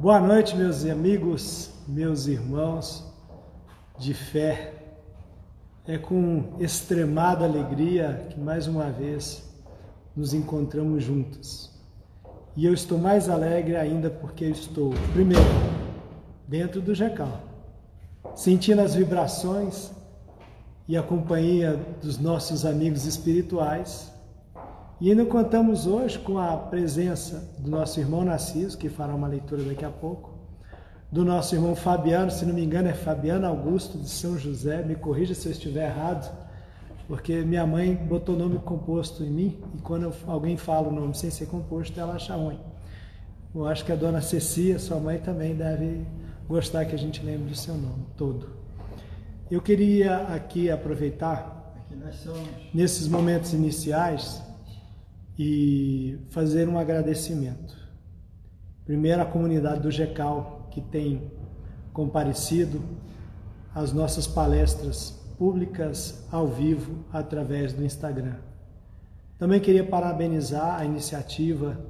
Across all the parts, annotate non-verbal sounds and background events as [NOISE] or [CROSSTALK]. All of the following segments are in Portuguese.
Boa noite, meus amigos, meus irmãos de fé. É com extremada alegria que mais uma vez nos encontramos juntos. E eu estou mais alegre ainda porque eu estou, primeiro, dentro do Jecal, sentindo as vibrações e a companhia dos nossos amigos espirituais. E ainda contamos hoje com a presença do nosso irmão Narciso, que fará uma leitura daqui a pouco, do nosso irmão Fabiano, se não me engano é Fabiano Augusto de São José, me corrija se eu estiver errado, porque minha mãe botou nome composto em mim e quando alguém fala o nome sem ser composto, ela acha ruim. Eu acho que a dona Cecia, sua mãe, também deve gostar que a gente lembre do seu nome todo. Eu queria aqui aproveitar nesses momentos iniciais e fazer um agradecimento. Primeiro, à comunidade do GECAL, que tem comparecido às nossas palestras públicas ao vivo através do Instagram. Também queria parabenizar a iniciativa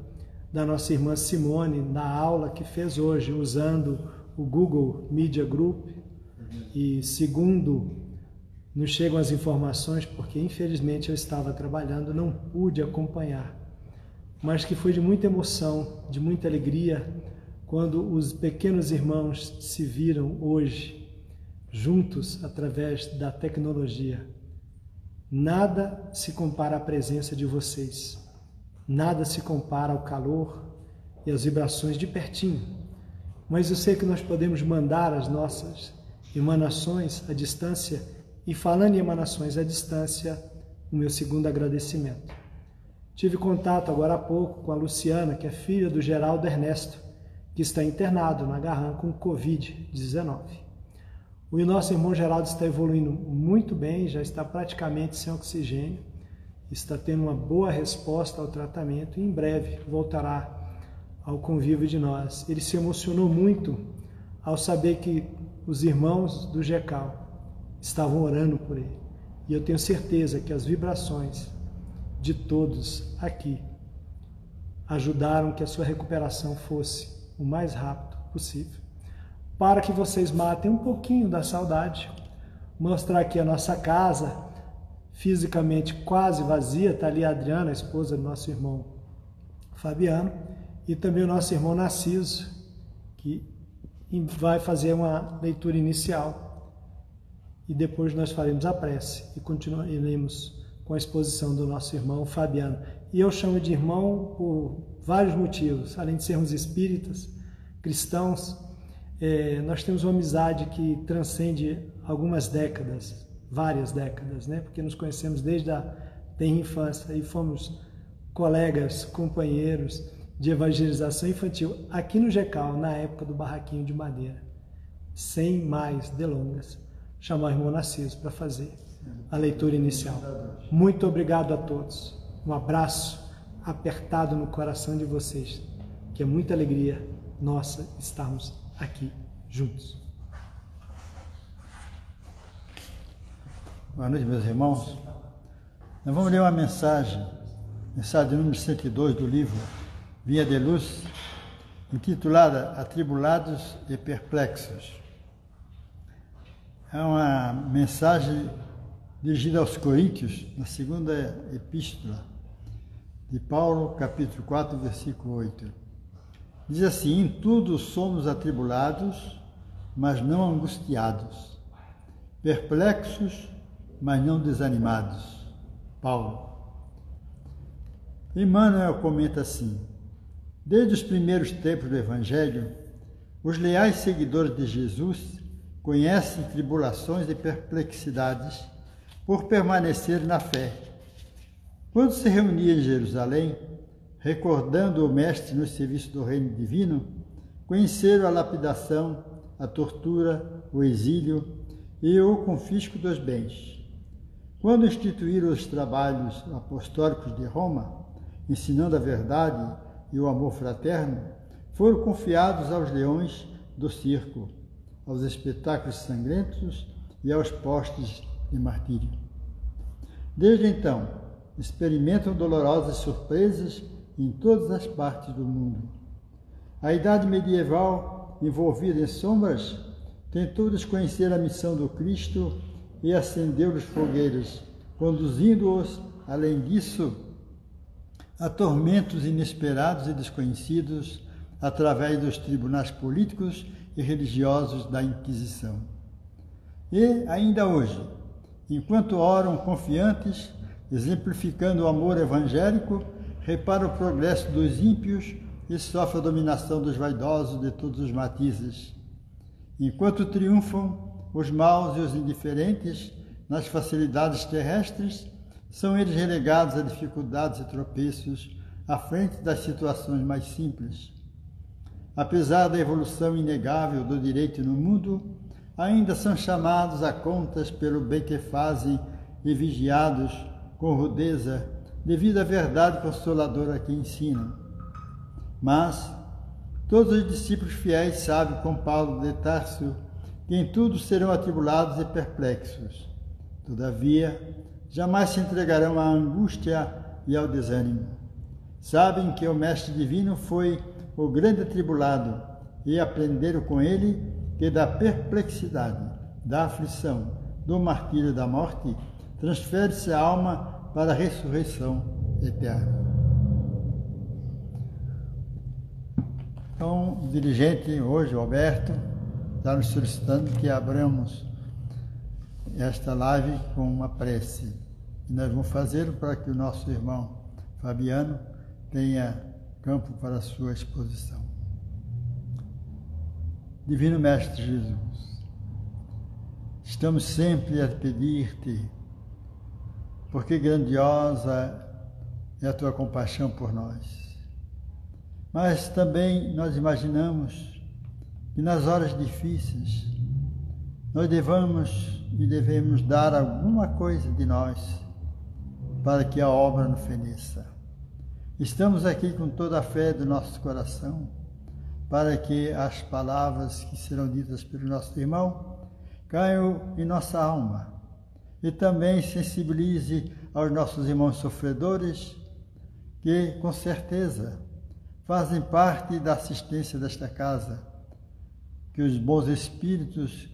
da nossa irmã Simone na aula que fez hoje usando o Google Media Group e segundo nos chegam as informações, porque infelizmente eu estava trabalhando, não pude acompanhar, mas que foi de muita emoção, de muita alegria, quando os pequenos irmãos se viram hoje juntos através da tecnologia. Nada se compara à presença de vocês, nada se compara ao calor e às vibrações de pertinho, mas eu sei que nós podemos mandar as nossas emanações à distância, e falando em emanações à distância, o meu segundo agradecimento. Tive contato agora há pouco com a Luciana, que é filha do Geraldo Ernesto, que está internado na Garran com Covid-19. O nosso irmão Geraldo está evoluindo muito bem, já está praticamente sem oxigênio, está tendo uma boa resposta ao tratamento e em breve voltará ao convívio de nós. Ele se emocionou muito ao saber que os irmãos do GECAL estavam orando por ele. E eu tenho certeza que as vibrações de todos aqui ajudaram que a sua recuperação fosse o mais rápido possível. Para que vocês matem um pouquinho da saudade, mostrar aqui a nossa casa, fisicamente quase vazia, está ali a Adriana, a esposa do nosso irmão Fabiano, e também o nosso irmão Narciso, que vai fazer uma leitura inicial e depois nós faremos a prece e continuaremos com a exposição do nosso irmão Fabiano. E eu chamo de irmão por vários motivos, além de sermos espíritas, cristãos, é, nós temos uma amizade que transcende algumas décadas, várias décadas, né? Porque nos conhecemos desde a infância e fomos colegas, companheiros de evangelização infantil aqui no GECAL, na época do barraquinho de madeira. Sem mais delongas, chamar o irmão Narciso para fazer a leitura inicial. Muito obrigado a todos. Um abraço apertado no coração de vocês, que é muita alegria nossa estarmos aqui juntos. Boa noite, meus irmãos. Nós vamos ler uma mensagem, mensagem número 102 do livro Via de Luz, intitulada Atribulados e Perplexos. É uma mensagem dirigida aos Coríntios, na segunda epístola de Paulo, capítulo 4, versículo 8. Diz assim: Em tudo somos atribulados, mas não angustiados, perplexos, mas não desanimados. Paulo. Emmanuel comenta assim: Desde os primeiros tempos do Evangelho, os leais seguidores de Jesus conhecem tribulações e perplexidades por permanecer na fé. Quando se reunia em Jerusalém, recordando o Mestre no serviço do Reino Divino, conheceram a lapidação, a tortura, o exílio e o confisco dos bens. Quando instituíram os trabalhos apostólicos de Roma, ensinando a verdade, e o amor fraterno foram confiados aos leões do circo, aos espetáculos sangrentos e aos postes de martírio. Desde então, experimentam dolorosas surpresas em todas as partes do mundo. A idade medieval, envolvida em sombras, tentou desconhecer a missão do Cristo e acendeu-lhes fogueiras, conduzindo-os, além disso, a tormentos inesperados e desconhecidos através dos tribunais políticos e religiosos da Inquisição. E, ainda hoje, enquanto oram confiantes, exemplificando o amor evangélico, repara o progresso dos ímpios e sofre a dominação dos vaidosos de todos os matizes. Enquanto triunfam os maus e os indiferentes nas facilidades terrestres, são eles relegados a dificuldades e tropeços à frente das situações mais simples. Apesar da evolução inegável do direito no mundo, ainda são chamados a contas pelo bem que fazem e vigiados com rudeza devido à verdade consoladora que ensinam. Mas todos os discípulos fiéis sabem, com Paulo de Tarso, que em tudo serão atribulados e perplexos. Todavia, jamais se entregarão à angústia e ao desânimo. Sabem que o Mestre Divino foi o grande atribulado e aprenderam com ele que da perplexidade, da aflição, do martírio da morte, transfere-se a alma para a ressurreição eterna. Então, o dirigente hoje, o Alberto, está nos solicitando que abramos esta live com uma prece. E nós vamos fazer para que o nosso irmão Fabiano tenha campo para a sua exposição. Divino Mestre Jesus, estamos sempre a pedir-te, porque grandiosa é a tua compaixão por nós. Mas também nós imaginamos que nas horas difíceis nós devamos e devemos dar alguma coisa de nós para que a obra não feneça. Estamos aqui com toda a fé do nosso coração para que as palavras que serão ditas pelo nosso irmão caiam em nossa alma e também sensibilize aos nossos irmãos sofredores que, com certeza, fazem parte da assistência desta casa, que os bons espíritos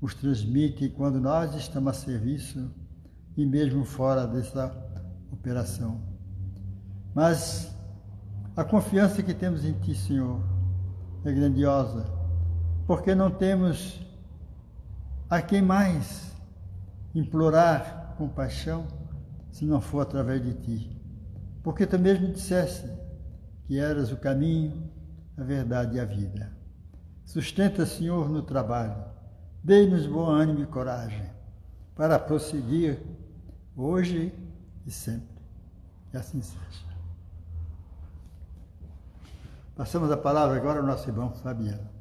os transmitem quando nós estamos a serviço e mesmo fora dessa operação. Mas a confiança que temos em Ti, Senhor, é grandiosa, porque não temos a quem mais implorar compaixão se não for através de Ti. Porque Tu mesmo disseste que eras o caminho, a verdade e a vida. Sustenta, Senhor, no trabalho. Dê-nos bom ânimo e coragem para prosseguir hoje e sempre. E assim seja. Passamos a palavra agora ao nosso irmão Fabiano.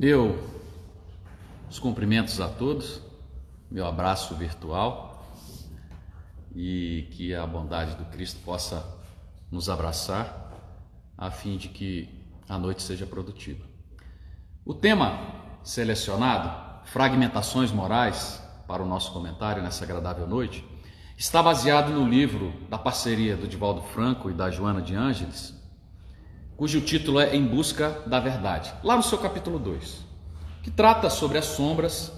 Meu os cumprimentos a todos, meu abraço virtual e que a bondade do Cristo possa nos abraçar a fim de que a noite seja produtiva. O tema selecionado, fragmentações morais, para o nosso comentário nessa agradável noite, está baseado no livro da parceria do Divaldo Franco e da Joana de Ângeles, cujo título é Em Busca da Verdade, lá no seu capítulo 2, que trata sobre as sombras,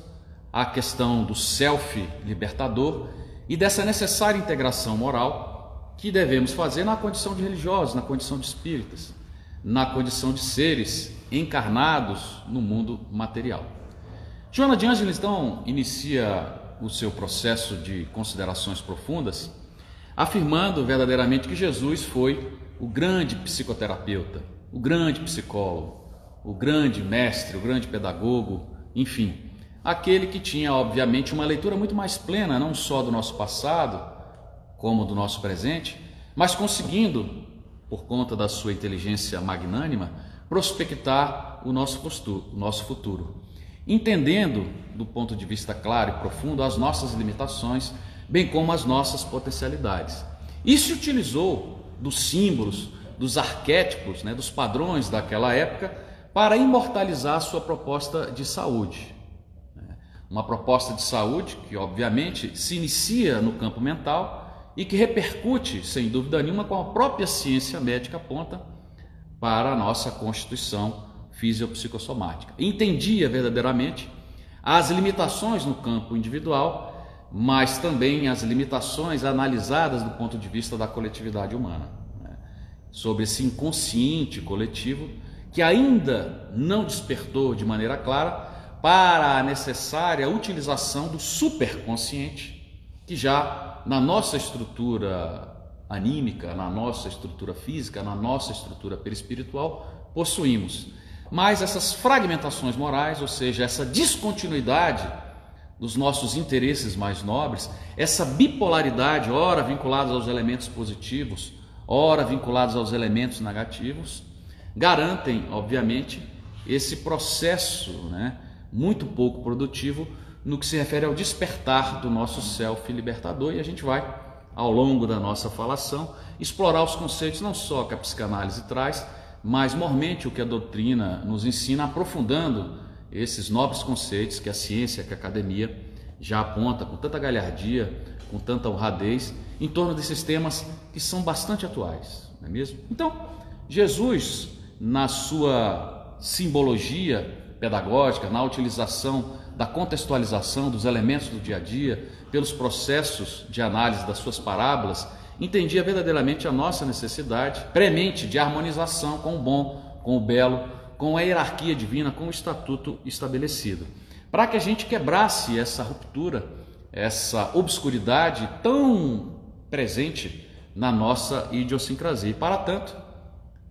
a questão do self libertador e dessa necessária integração moral que devemos fazer na condição de religiosos, na condição de espíritas, na condição de seres encarnados no mundo material. Joana de Ângeles então inicia o seu processo de considerações profundas, afirmando verdadeiramente que Jesus foi o grande psicoterapeuta, o grande psicólogo, o grande mestre, o grande pedagogo, enfim, aquele que tinha, obviamente, uma leitura muito mais plena, não só do nosso passado, como do nosso presente, mas conseguindo, por conta da sua inteligência magnânima, prospectar o nosso futuro, o nosso futuro. Entendendo, do ponto de vista claro e profundo, as nossas limitações, bem como as nossas potencialidades. E se utilizou dos símbolos, dos arquétipos, né, dos padrões daquela época, para imortalizar a sua proposta de saúde. Uma proposta de saúde que, obviamente, se inicia no campo mental e que repercute, sem dúvida nenhuma, com a própria ciência médica aponta para a nossa constituição fisiopsicossomática. Entendia verdadeiramente as limitações no campo individual, mas também as limitações analisadas do ponto de vista da coletividade humana, né? sobre esse inconsciente coletivo que ainda não despertou de maneira clara para a necessária utilização do superconsciente, que já na nossa estrutura anímica, na nossa estrutura física, na nossa estrutura perispiritual, possuímos. Mas essas fragmentações morais, ou seja, essa descontinuidade dos nossos interesses mais nobres, essa bipolaridade, ora vinculados aos elementos positivos, ora vinculados aos elementos negativos, garantem, obviamente, esse processo, né, muito pouco produtivo no que se refere ao despertar do nosso self libertador e a gente vai, ao longo da nossa falação, explorar os conceitos não só que a psicanálise traz, mas mormente o que a doutrina nos ensina, aprofundando esses nobres conceitos que a ciência, que a academia já aponta com tanta galhardia, com tanta honradez, em torno desses temas que são bastante atuais, não é mesmo? Então, Jesus, na sua simbologia pedagógica, na utilização da contextualização dos elementos do dia a dia, pelos processos de análise das suas parábolas, entendia verdadeiramente a nossa necessidade premente de harmonização com o bom, com o belo, com a hierarquia divina, com o estatuto estabelecido. Para que a gente quebrasse essa ruptura, essa obscuridade tão presente na nossa idiosincrasia. E para tanto,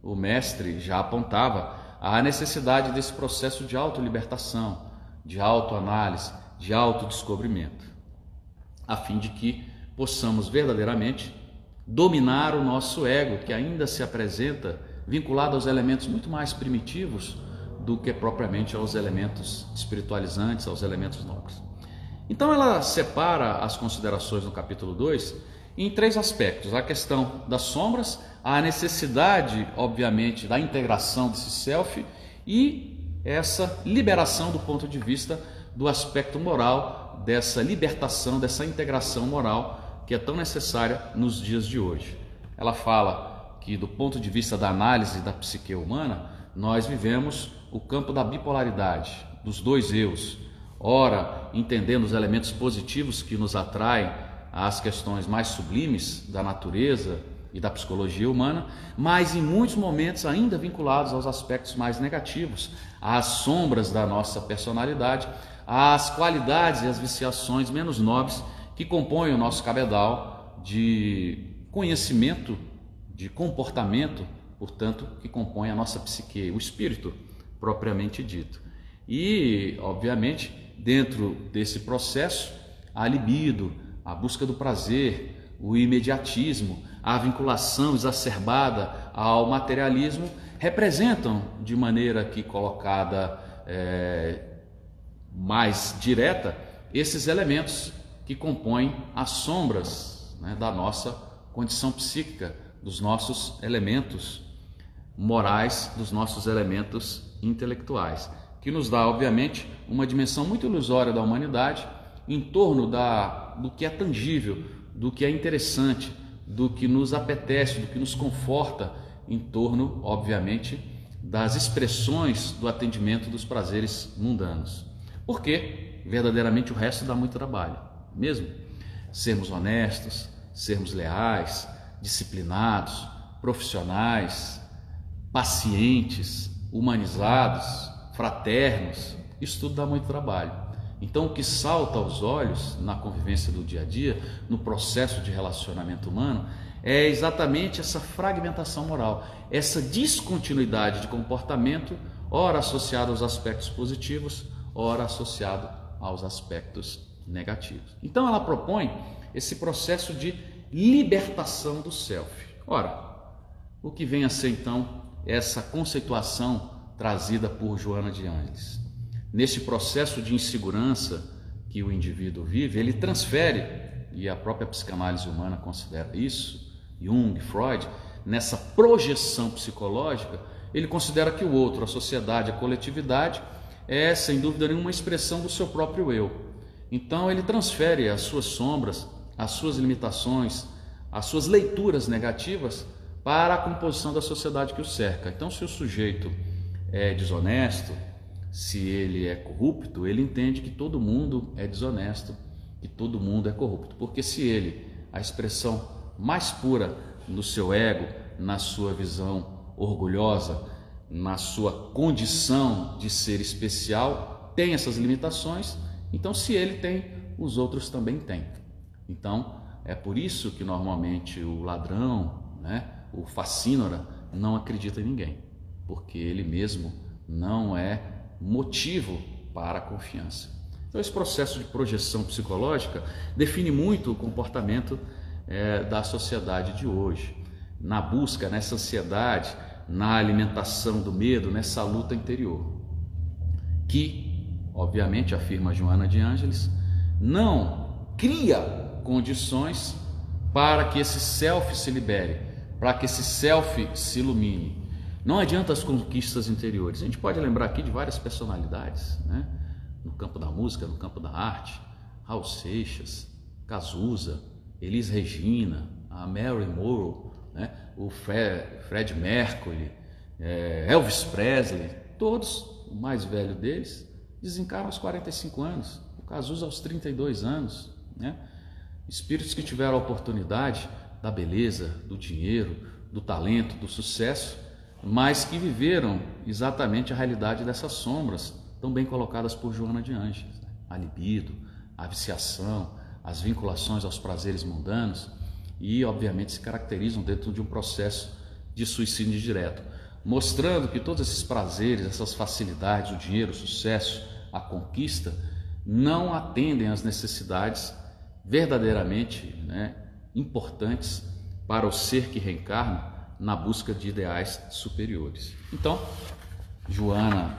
o mestre já apontava a necessidade desse processo de autolibertação, de autoanálise, de autodescobrimento, a fim de que possamos verdadeiramente dominar o nosso ego, que ainda se apresenta vinculado aos elementos muito mais primitivos do que propriamente aos elementos espiritualizantes, aos elementos nobres. Então ela separa as considerações no capítulo 2 em três aspectos: a questão das sombras, a necessidade, obviamente, da integração desse self e essa liberação do ponto de vista do aspecto moral, dessa libertação, dessa integração moral que é tão necessária nos dias de hoje. Ela fala que, do ponto de vista da análise da psique humana, nós vivemos o campo da bipolaridade, dos dois eus. Ora, entendendo os elementos positivos que nos atraem às questões mais sublimes da natureza e da psicologia humana, mas em muitos momentos ainda vinculados aos aspectos mais negativos, às sombras da nossa personalidade, às qualidades e às viciações menos nobres que compõem o nosso cabedal de conhecimento, de comportamento, portanto, que compõe a nossa psique, o espírito propriamente dito. E, obviamente, dentro desse processo, a libido, a busca do prazer, o imediatismo, a vinculação exacerbada ao materialismo representam, de maneira aqui colocada é, mais direta, esses elementos que compõem as sombras né, da nossa condição psíquica, dos nossos elementos morais, dos nossos elementos intelectuais, que nos dá, obviamente, uma dimensão muito ilusória da humanidade em torno da, do que é tangível, do que é interessante, do que nos apetece, do que nos conforta em torno, obviamente, das expressões do atendimento dos prazeres mundanos. Porque verdadeiramente o resto dá muito trabalho, mesmo sermos honestos, sermos leais, disciplinados, profissionais, pacientes, humanizados, fraternos, isso tudo dá muito trabalho. Então, o que salta aos olhos na convivência do dia a dia, no processo de relacionamento humano, é exatamente essa fragmentação moral, essa descontinuidade de comportamento, ora associada aos aspectos positivos, ora associado aos aspectos negativos. Então ela propõe esse processo de libertação do self. Ora, o que vem a ser então essa conceituação trazida por Joana de Ângeles? Nesse processo de insegurança que o indivíduo vive, ele transfere, e a própria psicanálise humana considera isso, Jung, Freud, nessa projeção psicológica, ele considera que o outro, a sociedade, a coletividade, é sem dúvida nenhuma uma expressão do seu próprio eu. Então ele transfere as suas sombras, as suas limitações, as suas leituras negativas para a composição da sociedade que o cerca. Então, se o sujeito é desonesto, se ele é corrupto, ele entende que todo mundo é desonesto, que todo mundo é corrupto. Porque se ele, a expressão mais pura no seu ego, na sua visão orgulhosa, na sua condição de ser especial, tem essas limitações, então se ele tem, os outros também têm. Então, é por isso que normalmente o ladrão, né, o facínora, não acredita em ninguém, porque ele mesmo não é motivo para a confiança. Então, esse processo de projeção psicológica define muito o comportamento é, da sociedade de hoje, na busca, nessa ansiedade, na alimentação do medo, nessa luta interior, que, obviamente, afirma Joana de Ângeles, não cria condições para que esse self se libere, para que esse self se ilumine. Não adianta as conquistas interiores. A gente pode lembrar aqui de várias personalidades, né? no campo da música, no campo da arte, Raul Seixas, Cazuza, Elis Regina, a Mary Morrow, né? o Fred, Fred Mercury, é, Elvis Presley, todos, o mais velho deles, desencarnam aos 45 anos, o Cazuza aos 32 anos. Né? Espíritos que tiveram a oportunidade da beleza, do dinheiro, do talento, do sucesso, mas que viveram exatamente a realidade dessas sombras, tão bem colocadas por Joana de Anjos: né? a libido, a viciação, as vinculações aos prazeres mundanos e, obviamente, se caracterizam dentro de um processo de suicídio direto, mostrando que todos esses prazeres, essas facilidades, o dinheiro, o sucesso, a conquista, não atendem às necessidades verdadeiramente né, importantes para o ser que reencarna na busca de ideais superiores. Então, Joana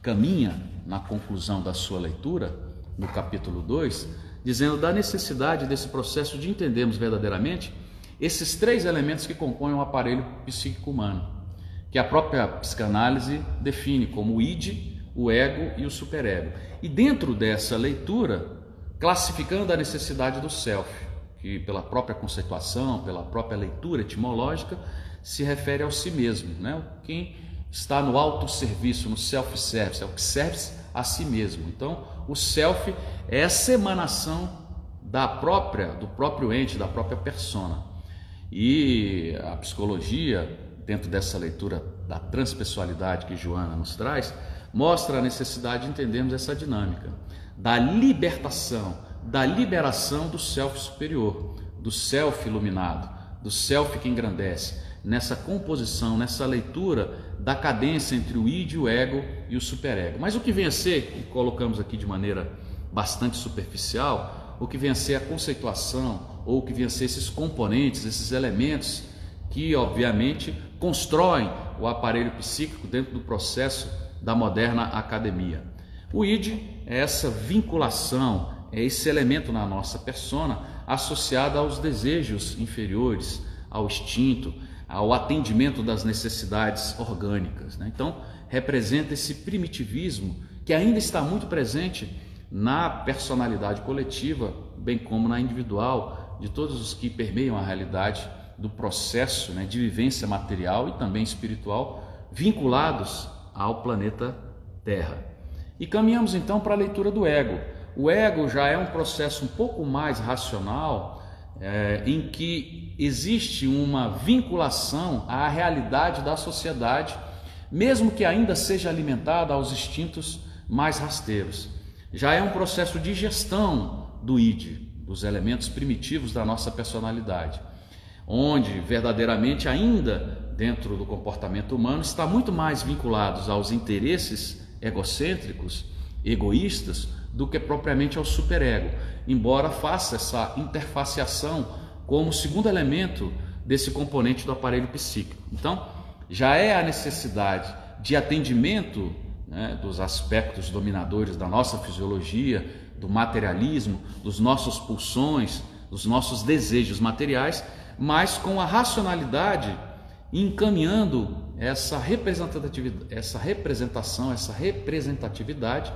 caminha na conclusão da sua leitura, no capítulo 2, dizendo da necessidade desse processo de entendermos verdadeiramente esses três elementos que compõem o aparelho psíquico humano, que a própria psicanálise define como o id, o ego e o superego. E dentro dessa leitura, classificando a necessidade do self, que pela própria conceituação, pela própria leitura etimológica, se refere ao si mesmo, né? Quem está no autosserviço, no self-service, é o que serve a si mesmo. Então, o self é essa emanação da própria, do próprio ente, da própria persona. E a psicologia, dentro dessa leitura da transpessoalidade que Joana nos traz, mostra a necessidade de entendermos essa dinâmica da libertação, da liberação do self superior, do self iluminado, do self que engrandece, nessa composição, nessa leitura da cadência entre o id, o ego e o superego. Mas o que vem a ser, e colocamos aqui de maneira bastante superficial, o que vem a ser a conceituação, ou o que vem a ser esses componentes, esses elementos que, obviamente, constroem o aparelho psíquico dentro do processo da moderna academia. O id é essa vinculação, é esse elemento na nossa persona associado aos desejos inferiores, ao instinto, ao atendimento das necessidades orgânicas. Né? Então, representa esse primitivismo que ainda está muito presente na personalidade coletiva, bem como na individual, de todos os que permeiam a realidade do processo né, de vivência material e também espiritual vinculados ao planeta Terra. E caminhamos então para a leitura do ego. O ego já é um processo um pouco mais racional, é, em que existe uma vinculação à realidade da sociedade, mesmo que ainda seja alimentada aos instintos mais rasteiros. Já é um processo de gestão do id, dos elementos primitivos da nossa personalidade, onde verdadeiramente ainda dentro do comportamento humano está muito mais vinculados aos interesses egocêntricos, egoístas, do que propriamente ao superego, embora faça essa interfaceação como segundo elemento desse componente do aparelho psíquico. Então, já é a necessidade de atendimento né, dos aspectos dominadores da nossa fisiologia, do materialismo, dos nossos pulsões, dos nossos desejos materiais, mas com a racionalidade encaminhando essa representatividade, essa representação, essa representatividade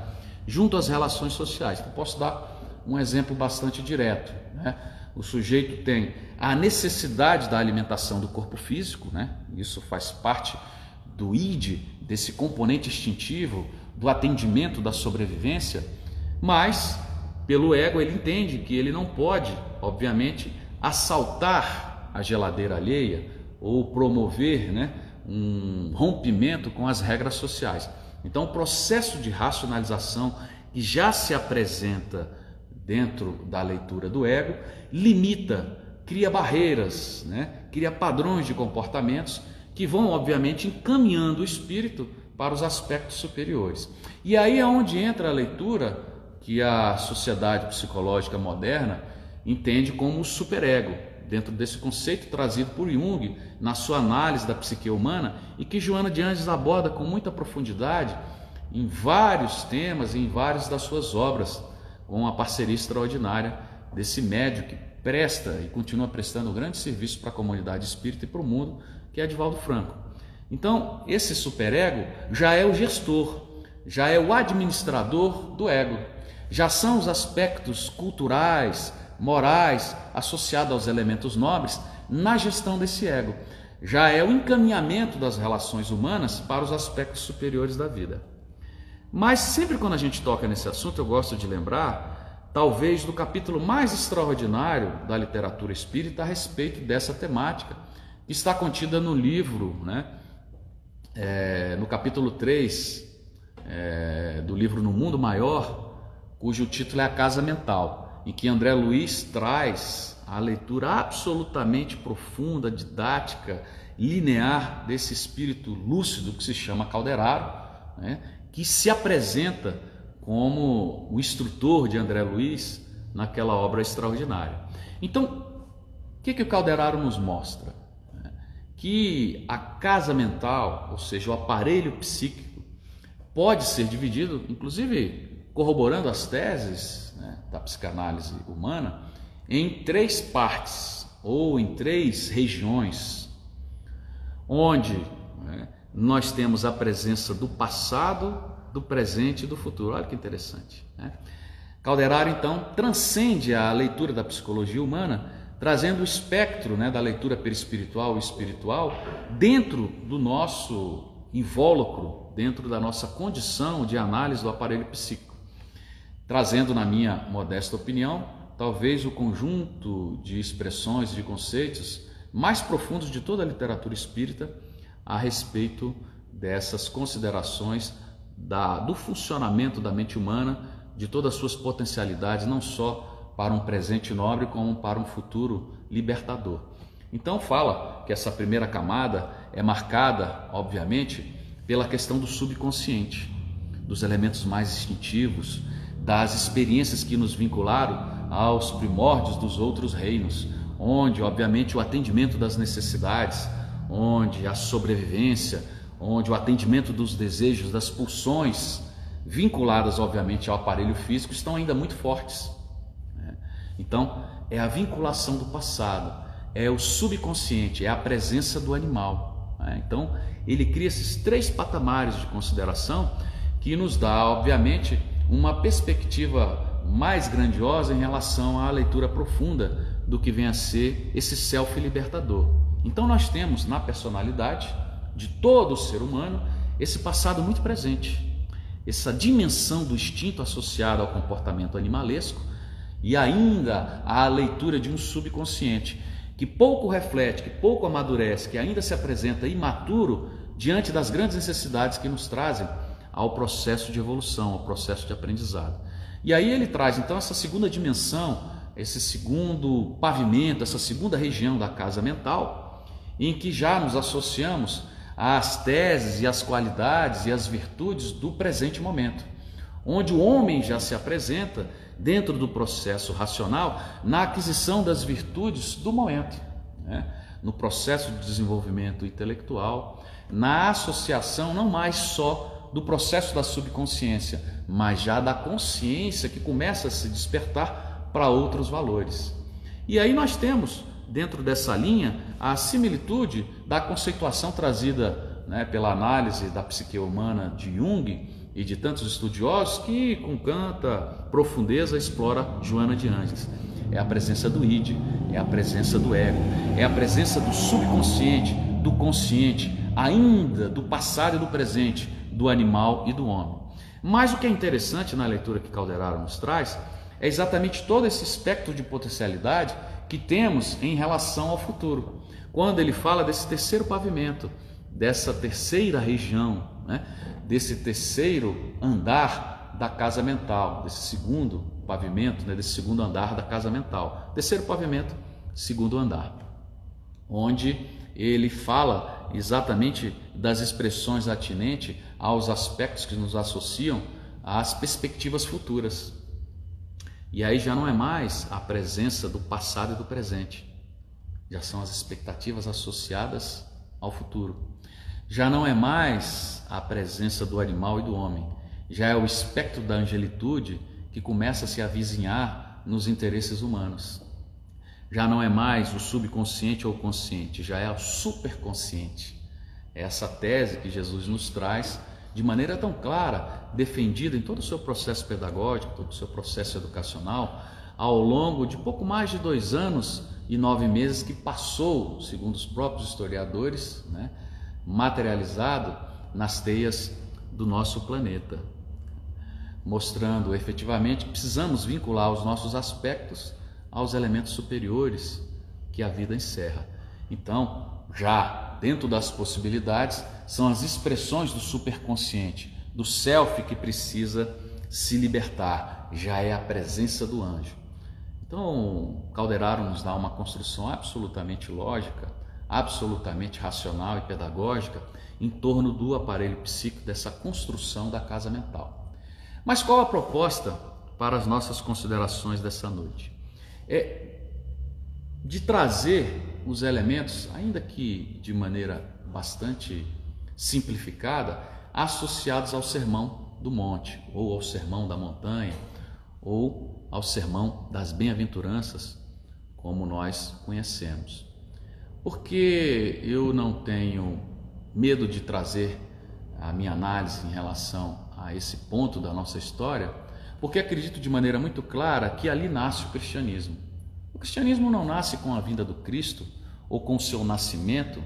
junto às relações sociais. Eu posso dar um exemplo bastante direto. Né? O sujeito tem a necessidade da alimentação do corpo físico, né? isso faz parte do id, desse componente instintivo, do atendimento da sobrevivência, mas pelo ego ele entende que ele não pode, obviamente, assaltar a geladeira alheia ou promover né, um rompimento com as regras sociais. Então, o processo de racionalização que já se apresenta dentro da leitura do ego limita, cria barreiras, né? cria padrões de comportamentos que vão, obviamente, encaminhando o espírito para os aspectos superiores. E aí é onde entra a leitura que a sociedade psicológica moderna entende como o superego, dentro desse conceito trazido por Jung na sua análise da psique humana e que Joana de Anjos aborda com muita profundidade em vários temas, em várias das suas obras, com a parceria extraordinária desse médio que presta e continua prestando um grande serviço para a comunidade espírita e para o mundo, que é Edivaldo Franco. Então, esse superego já é o gestor, já é o administrador do ego. Já são os aspectos culturais, morais associados aos elementos nobres na gestão desse ego. Já é o encaminhamento das relações humanas para os aspectos superiores da vida. Mas sempre quando a gente toca nesse assunto, eu gosto de lembrar, talvez, do capítulo mais extraordinário da literatura espírita a respeito dessa temática, que está contida no livro, né, é, no capítulo 3 é, do livro No Mundo Maior, cujo título é A Casa Mental em que André Luiz traz a leitura absolutamente profunda, didática, linear desse espírito lúcido que se chama Calderaro, né, que se apresenta como o instrutor de André Luiz naquela obra extraordinária. Então, o que, que o Calderaro nos mostra? Que a casa mental, ou seja, o aparelho psíquico, pode ser dividido, inclusive corroborando as teses né, da psicanálise humana em três partes ou em três regiões, onde né, nós temos a presença do passado, do presente e do futuro. Olha que interessante. Né? Calderaro, então, transcende a leitura da psicologia humana, trazendo o espectro né, da leitura perispiritual e espiritual dentro do nosso invólucro, dentro da nossa condição de análise do aparelho psíquico trazendo, na minha modesta opinião, talvez o conjunto de expressões, de conceitos mais profundos de toda a literatura espírita a respeito dessas considerações da, do funcionamento da mente humana, de todas as suas potencialidades, não só para um presente nobre, como para um futuro libertador. Então, fala que essa primeira camada é marcada, obviamente, pela questão do subconsciente, dos elementos mais instintivos, das experiências que nos vincularam aos primórdios dos outros reinos, onde, obviamente, o atendimento das necessidades, onde a sobrevivência, onde o atendimento dos desejos, das pulsões, vinculadas, obviamente, ao aparelho físico, estão ainda muito fortes. Né? Então, é a vinculação do passado, é o subconsciente, é a presença do animal. Né? Então, ele cria esses três patamares de consideração que nos dá, obviamente, uma perspectiva mais grandiosa em relação à leitura profunda do que vem a ser esse self libertador. Então nós temos na personalidade de todo ser humano esse passado muito presente, essa dimensão do instinto associado ao comportamento animalesco e ainda a leitura de um subconsciente que pouco reflete, que pouco amadurece, que ainda se apresenta imaturo diante das grandes necessidades que nos trazem ao processo de evolução, ao processo de aprendizado. E aí ele traz então essa segunda dimensão, esse segundo pavimento, essa segunda região da casa mental, em que já nos associamos às teses e às qualidades e às virtudes do presente momento, onde o homem já se apresenta dentro do processo racional na aquisição das virtudes do momento, né? no processo de desenvolvimento intelectual, na associação não mais só do processo da subconsciência, mas já da consciência que começa a se despertar para outros valores. E aí nós temos, dentro dessa linha, a similitude da conceituação trazida né, pela análise da psique humana de Jung e de tantos estudiosos que, com tanta profundeza, explora Joana de Angeles. É a presença do id, é a presença do ego, é a presença do subconsciente, do consciente, ainda do passado e do presente, do animal e do homem. Mas o que é interessante na leitura que Calderaro nos traz é exatamente todo esse espectro de potencialidade que temos em relação ao futuro. Quando ele fala desse terceiro pavimento, dessa terceira região, né? desse terceiro andar da casa mental, desse segundo pavimento, né? desse segundo andar da casa mental. Terceiro pavimento, segundo andar, onde ele fala exatamente das expressões atinentes aos aspectos que nos associam às perspectivas futuras. E aí já não é mais a presença do passado e do presente, já são as expectativas associadas ao futuro. Já não é mais a presença do animal e do homem, já é o espectro da angelitude que começa a se avizinhar nos interesses humanos. Já não é mais o subconsciente ou o consciente, já é o superconsciente. É essa tese que Jesus nos traz de maneira tão clara, defendida em todo o seu processo pedagógico, todo o seu processo educacional, ao longo de pouco mais de dois anos e nove meses que passou, segundo os próprios historiadores, né, materializado nas teias do nosso planeta, mostrando efetivamente que precisamos vincular os nossos aspectos aos elementos superiores que a vida encerra. Então, já dentro das possibilidades, são as expressões do superconsciente, do self que precisa se libertar, já é a presença do anjo. Então, Calderaro nos dá uma construção absolutamente lógica, absolutamente racional e pedagógica em torno do aparelho psíquico, dessa construção da casa mental. Mas qual a proposta para as nossas considerações dessa noite? É de trazer os elementos, ainda que de maneira bastante simplificada, associados ao sermão do monte, ou ao sermão da montanha, ou ao sermão das bem-aventuranças, como nós conhecemos. Porque eu não tenho medo de trazer a minha análise em relação a esse ponto da nossa história, porque acredito de maneira muito clara que ali nasce o cristianismo. Cristianismo não nasce com a vinda do Cristo ou com seu nascimento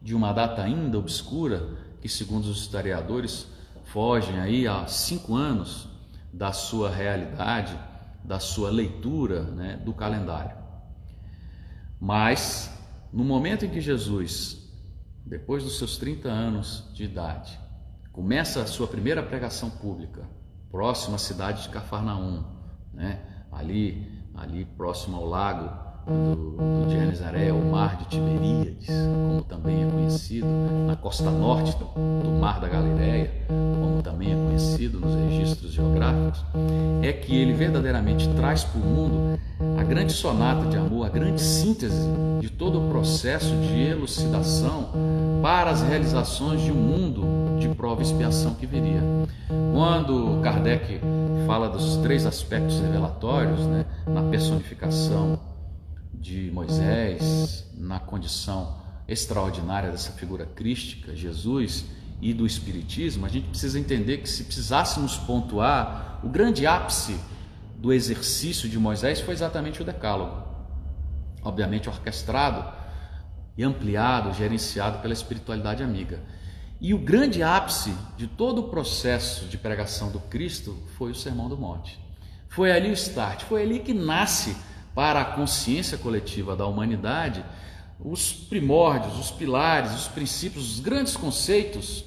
de uma data ainda obscura, que segundo os historiadores fogem aí a cinco anos da sua realidade, da sua leitura né, do calendário. Mas no momento em que Jesus, depois dos seus 30 anos de idade, começa a sua primeira pregação pública, próximo à cidade de Cafarnaum, né? ali, ali próximo ao lago do, do Genezaré, o mar de Tiberíades, como também é conhecido, na costa norte do, do mar da Galileia, como também é conhecido nos registros geográficos, é que ele verdadeiramente traz para o mundo a grande sonata de amor, a grande síntese de todo o processo de elucidação para as realizações de um mundo de prova e expiação que viria. Quando Kardec fala dos três aspectos revelatórios, né, na personificação de Moisés, na condição extraordinária dessa figura crística, Jesus, e do Espiritismo, a gente precisa entender que se precisássemos pontuar, o grande ápice do exercício de Moisés foi exatamente o Decálogo. Obviamente orquestrado e ampliado, gerenciado pela espiritualidade amiga. E o grande ápice de todo o processo de pregação do Cristo foi o Sermão do Monte. Foi ali o start, foi ali que nasce para a consciência coletiva da humanidade os primórdios, os pilares, os princípios, os grandes conceitos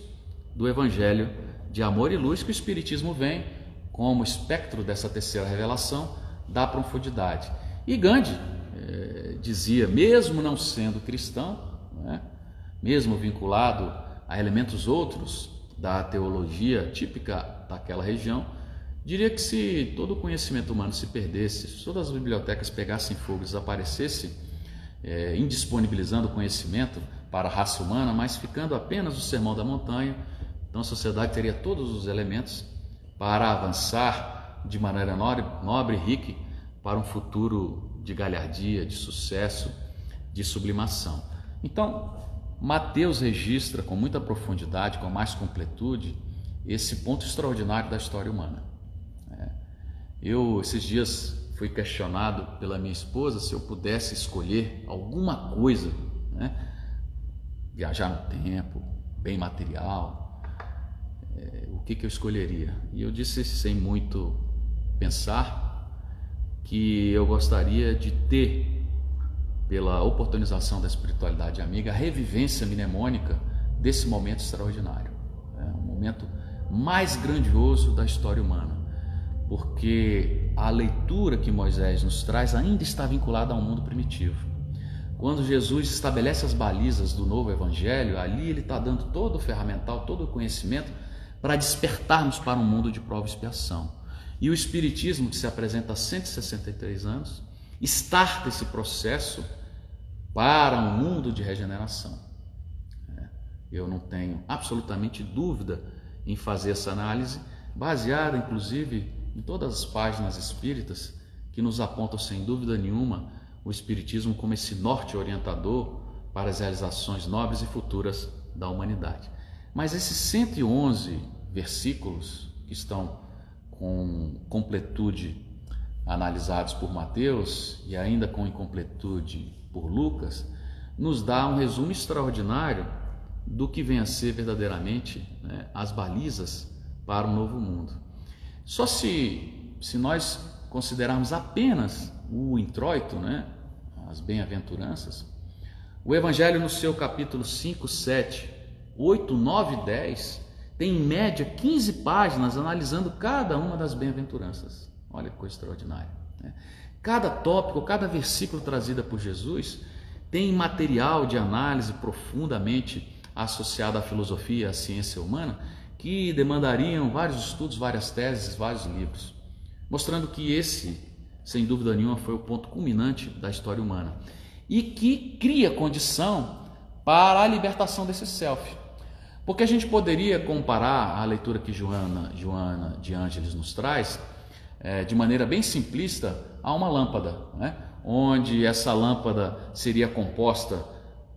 do Evangelho de amor e luz que o Espiritismo vem como espectro dessa terceira revelação da profundidade. E Gandhi eh, dizia, mesmo não sendo cristão, né, mesmo vinculado a elementos outros da teologia típica daquela região, Diria que se todo o conhecimento humano se perdesse, se todas as bibliotecas pegassem fogo e desaparecesse, é, indisponibilizando o conhecimento para a raça humana, mas ficando apenas o sermão da montanha, então a sociedade teria todos os elementos para avançar de maneira nobre e rica para um futuro de galhardia, de sucesso, de sublimação. Então, Mateus registra com muita profundidade, com mais completude, esse ponto extraordinário da história humana. Eu, esses dias, fui questionado pela minha esposa se eu pudesse escolher alguma coisa, né? viajar no tempo, bem material, é, o que, que eu escolheria? E eu disse sem muito pensar que eu gostaria de ter pela oportunização da espiritualidade amiga, a revivência mnemônica desse momento extraordinário. É um momento mais grandioso da história humana, porque a leitura que Moisés nos traz ainda está vinculada ao mundo primitivo. Quando Jesus estabelece as balizas do novo evangelho, ali ele está dando todo o ferramental, todo o conhecimento para despertarmos para um mundo de prova e expiação. E o Espiritismo, que se apresenta há 163 anos, starta esse processo para um mundo de regeneração. É, eu não tenho absolutamente dúvida em fazer essa análise, baseada inclusive em todas as páginas espíritas que nos apontam sem dúvida nenhuma o Espiritismo como esse norte orientador para as realizações nobres e futuras da humanidade. Mas esses 111 versículos que estão com completude analisados por Mateus e ainda com incompletude por Lucas, nos dá um resumo extraordinário do que vem a ser verdadeiramente né, as balizas para um novo mundo. Só se, se nós considerarmos apenas o introito, né, as bem-aventuranças, o Evangelho no seu capítulo 5, 7, 8, 9 e 10 tem em média 15 páginas analisando cada uma das bem-aventuranças. Olha que coisa extraordinária. Né? Cada tópico, cada versículo trazido por Jesus tem material de análise profundamente associado à filosofia, à ciência humana, que demandariam vários estudos, várias teses, vários livros, mostrando que esse, sem dúvida nenhuma, foi o ponto culminante da história humana e que cria condição para a libertação desse self. Porque a gente poderia comparar a leitura que Joana, Joana de Ângeles nos traz é, de maneira bem simplista a uma lâmpada, né? onde essa lâmpada seria composta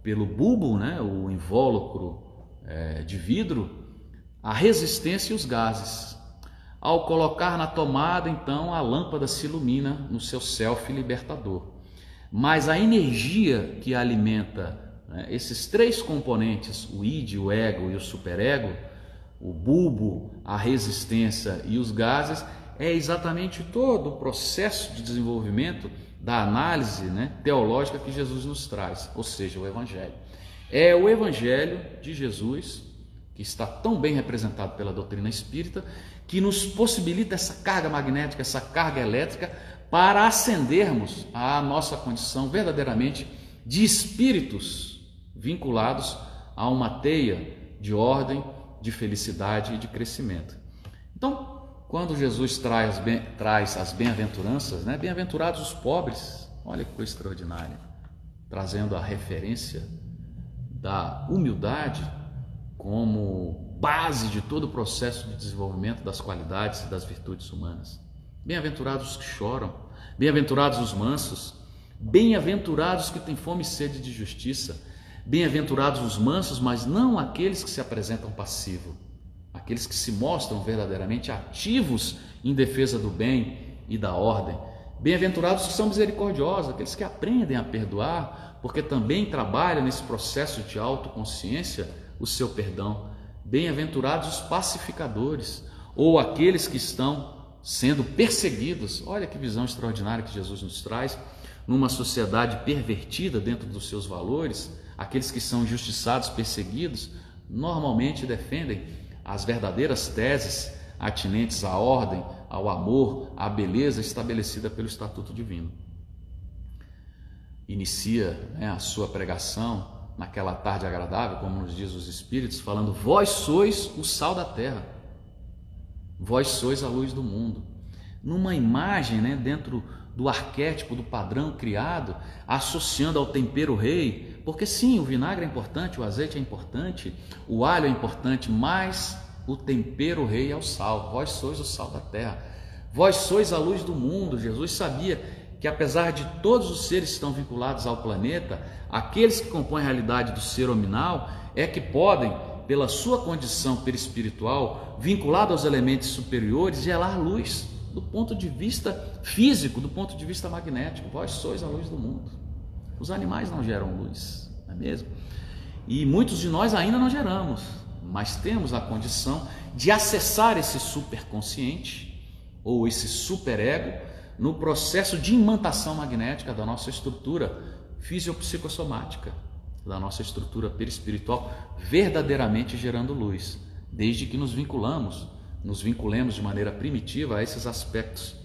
pelo bulbo, né? o invólucro é, de vidro, a resistência e os gases. Ao colocar na tomada, então, a lâmpada se ilumina no seu self libertador. Mas a energia que alimenta né, esses três componentes, o id, o ego e o superego, o bulbo, a resistência e os gases, é exatamente todo o processo de desenvolvimento da análise né, teológica que Jesus nos traz, ou seja, o Evangelho. É o Evangelho de Jesus, que está tão bem representado pela doutrina espírita, que nos possibilita essa carga magnética, essa carga elétrica, para ascendermos à nossa condição verdadeiramente de espíritos vinculados a uma teia de ordem, de felicidade e de crescimento. Então, quando Jesus traz, traz as bem-aventuranças, né? bem-aventurados os pobres, olha que coisa extraordinária, trazendo a referência da humildade como base de todo o processo de desenvolvimento das qualidades e das virtudes humanas. Bem-aventurados os que choram, bem-aventurados os mansos, bem-aventurados que têm fome e sede de justiça, bem-aventurados os mansos, mas não aqueles que se apresentam passivos aqueles que se mostram verdadeiramente ativos em defesa do bem e da ordem. Bem-aventurados que são misericordiosos, aqueles que aprendem a perdoar, porque também trabalham nesse processo de autoconsciência o seu perdão. Bem-aventurados os pacificadores, ou aqueles que estão sendo perseguidos. Olha que visão extraordinária que Jesus nos traz. Numa sociedade pervertida dentro dos seus valores, aqueles que são injustiçados, perseguidos, normalmente defendem as verdadeiras teses atinentes à ordem, ao amor, à beleza estabelecida pelo Estatuto Divino. Inicia né, a sua pregação naquela tarde agradável, como nos diz os Espíritos, falando: Vós sois o sal da terra. Vós sois a luz do mundo. Numa imagem, né, dentro do arquétipo, do padrão criado, associando ao tempero rei, porque sim, o vinagre é importante, o azeite é importante, o alho é importante, mas o tempero rei é o sal. Vós sois o sal da terra. Vós sois a luz do mundo. Jesus sabia que apesar de todos os seres que estão vinculados ao planeta, aqueles que compõem a realidade do ser hominal é que podem, pela sua condição perispiritual, vinculada aos elementos superiores, gerar luz do ponto de vista físico, do ponto de vista magnético. Vós sois a luz do mundo. Os animais não geram luz, não é mesmo? E muitos de nós ainda não geramos, mas temos a condição de acessar esse superconsciente ou esse superego no processo de imantação magnética da nossa estrutura fisiopsicossomática, da nossa estrutura perispiritual, verdadeiramente gerando luz, desde que nos vinculamos nos vinculemos de maneira primitiva a esses aspectos,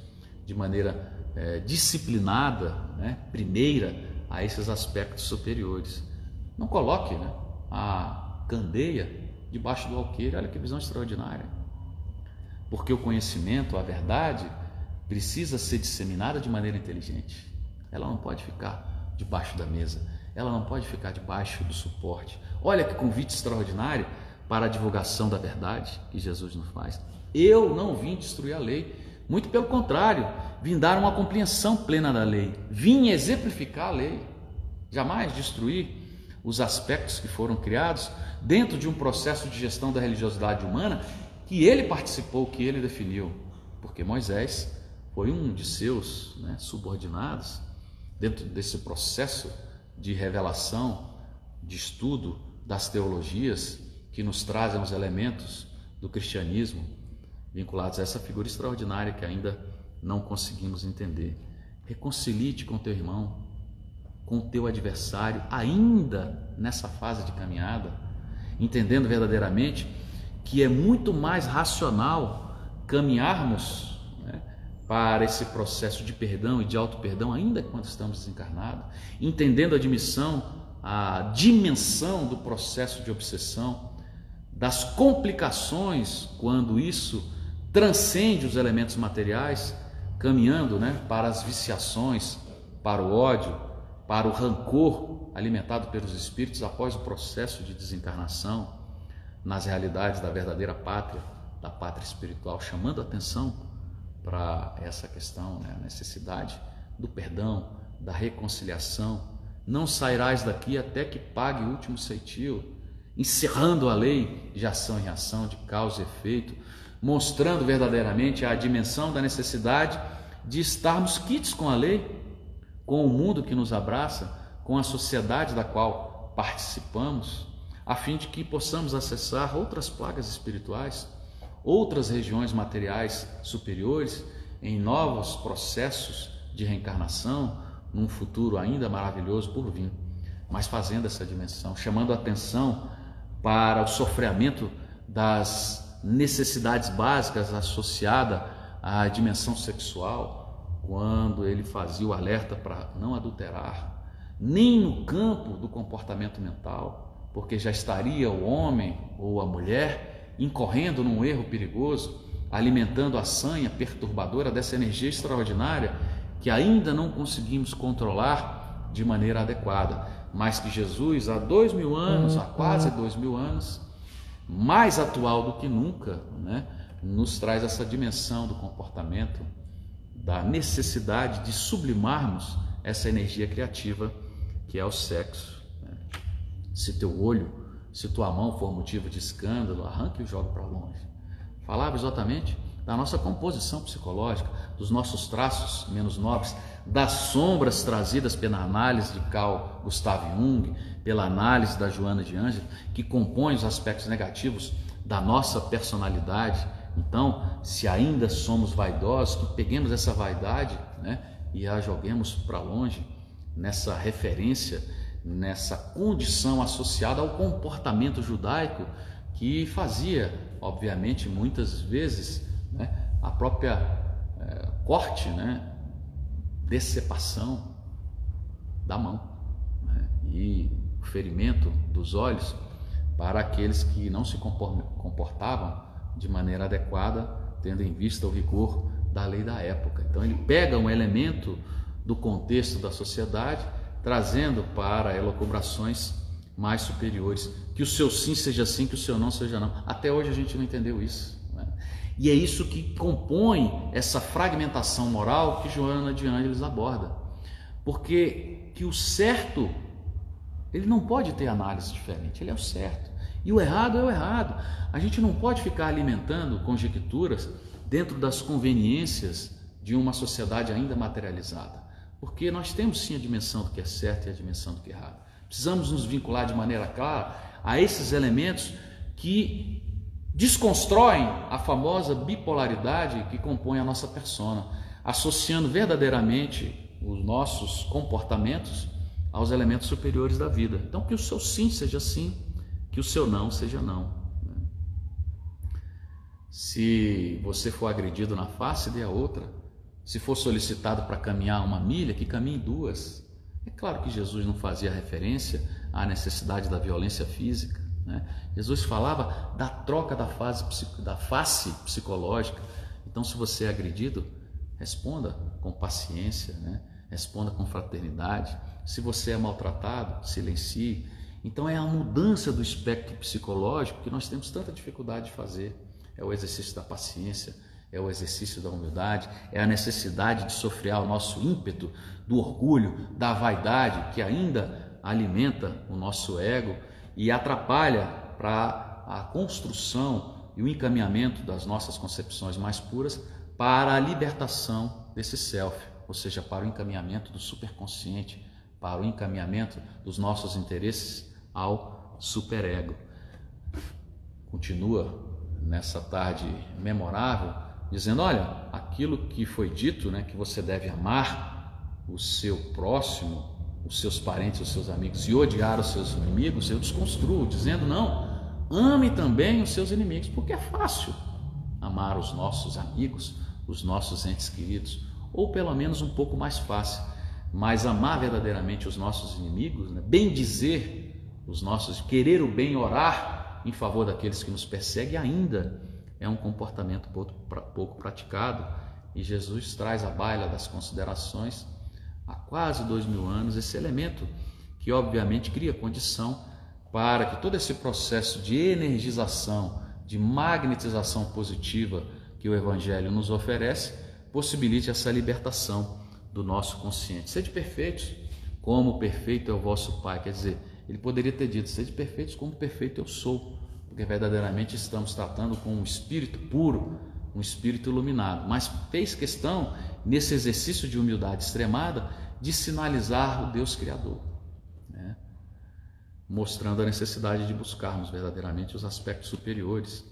de maneira é, disciplinada, né, primeira, a esses aspectos superiores. Não coloque né, a candeia debaixo do alqueire, olha que visão extraordinária. Porque o conhecimento, a verdade, precisa ser disseminada de maneira inteligente. Ela não pode ficar debaixo da mesa, ela não pode ficar debaixo do suporte. Olha que convite extraordinário para a divulgação da verdade que Jesus nos faz. Eu não vim destruir a lei, muito pelo contrário, vim dar uma compreensão plena da lei, vim exemplificar a lei, jamais destruir os aspectos que foram criados dentro de um processo de gestão da religiosidade humana que ele participou, que ele definiu, porque Moisés foi um de seus né, subordinados dentro desse processo de revelação, de estudo das teologias que nos trazem os elementos do cristianismo vinculados a essa figura extraordinária que ainda não conseguimos entender. Reconcilie-te com teu irmão, com teu adversário, ainda nessa fase de caminhada, entendendo verdadeiramente que é muito mais racional caminharmos para esse processo de perdão e de auto-perdão, ainda quando estamos desencarnados, entendendo a dimissão, a dimensão do processo de obsessão, das complicações quando isso transcende os elementos materiais, caminhando né, para as viciações, para o ódio, para o rancor alimentado pelos espíritos após o processo de desencarnação, nas realidades da verdadeira pátria, da pátria espiritual, chamando atenção para essa questão, né, a necessidade do perdão, da reconciliação. Não sairás daqui até que pague o último ceitil encerrando a lei de ação e reação, de causa e efeito, mostrando verdadeiramente a dimensão da necessidade de estarmos quites com a lei, com o mundo que nos abraça, com a sociedade da qual participamos, a fim de que possamos acessar outras plagas espirituais, outras regiões materiais superiores, em novos processos de reencarnação, num futuro ainda maravilhoso por vir, mas fazendo essa dimensão, chamando atenção para o sofrimento das necessidades básicas associada à dimensão sexual, quando ele fazia o alerta para não adulterar, nem no campo do comportamento mental, porque já estaria o homem ou a mulher incorrendo num erro perigoso, alimentando a sanha perturbadora dessa energia extraordinária que ainda não conseguimos controlar de maneira adequada mas que Jesus, há dois mil anos, há quase uhum. dois mil anos, mais atual do que nunca, né, nos traz essa dimensão do comportamento, da necessidade de sublimarmos essa energia criativa que é o sexo. Né? Se teu olho, se tua mão for motivo de escândalo, arranque e jogue para longe. Falava exatamente da nossa composição psicológica, dos nossos traços menos nobres, das sombras trazidas pela análise de Carl Gustav Jung, pela análise da Joana de Ângelo, que compõem os aspectos negativos da nossa personalidade. Então, se ainda somos vaidosos, que peguemos essa vaidade né, e a joguemos para longe nessa referência, nessa condição associada ao comportamento judaico que fazia, obviamente, muitas vezes né, a própria é, corte, né, da mão né, e o ferimento dos olhos para aqueles que não se comportavam de maneira adequada tendo em vista o rigor da lei da época. Então ele pega um elemento do contexto da sociedade, trazendo para elocubrações mais superiores. Que o seu sim seja sim, que o seu não seja não. Até hoje a gente não entendeu isso. Né? E é isso que compõe essa fragmentação moral que Joana de Ângeles aborda. Porque que o certo, ele não pode ter análise diferente, ele é o certo. E o errado é o errado. A gente não pode ficar alimentando conjecturas dentro das conveniências de uma sociedade ainda materializada. Porque nós temos sim a dimensão do que é certo e a dimensão do que é errado. Precisamos nos vincular de maneira clara a esses elementos que desconstroem a famosa bipolaridade que compõe a nossa persona, associando verdadeiramente os nossos comportamentos aos elementos superiores da vida. Então, que o seu sim seja sim, que o seu não seja não. Né? Se você for agredido na face, dê a outra. Se for solicitado para caminhar uma milha, que caminhe duas. É claro que Jesus não fazia referência à necessidade da violência física. Né? Jesus falava da troca da, fase, da face psicológica. Então, se você é agredido, responda com paciência, né? responda com fraternidade. Se você é maltratado, silencie. Então, é a mudança do espectro psicológico que nós temos tanta dificuldade de fazer. É o exercício da paciência, é o exercício da humildade, é a necessidade de sofrer o nosso ímpeto do orgulho, da vaidade que ainda alimenta o nosso ego e atrapalha para a construção e o encaminhamento das nossas concepções mais puras para a libertação desse self, ou seja, para o encaminhamento do superconsciente, para o encaminhamento dos nossos interesses ao superego. Continua nessa tarde memorável dizendo: olha, aquilo que foi dito, né, que você deve amar o seu próximo, os seus parentes, os seus amigos e odiar os seus inimigos, eu desconstruo, dizendo: não, ame também os seus inimigos, porque é fácil amar os nossos amigos, os nossos entes queridos, ou pelo menos um pouco mais fácil, mas amar verdadeiramente os nossos inimigos, né, bem dizer os nossos, querer o bem, orar em favor daqueles que nos perseguem ainda é um comportamento pouco praticado e Jesus traz à baila das considerações há quase dois mil anos esse elemento que obviamente cria condição para que todo esse processo de energização, de magnetização positiva que o Evangelho nos oferece, possibilite essa libertação do nosso consciente. Sede perfeitos, como perfeito é o vosso Pai. Quer dizer, ele poderia ter dito: sede perfeitos, como perfeito eu sou porque verdadeiramente estamos tratando com um espírito puro, um espírito iluminado. Mas fez questão, nesse exercício de humildade extremada, de sinalizar o Deus Criador, né? mostrando a necessidade de buscarmos verdadeiramente os aspectos superiores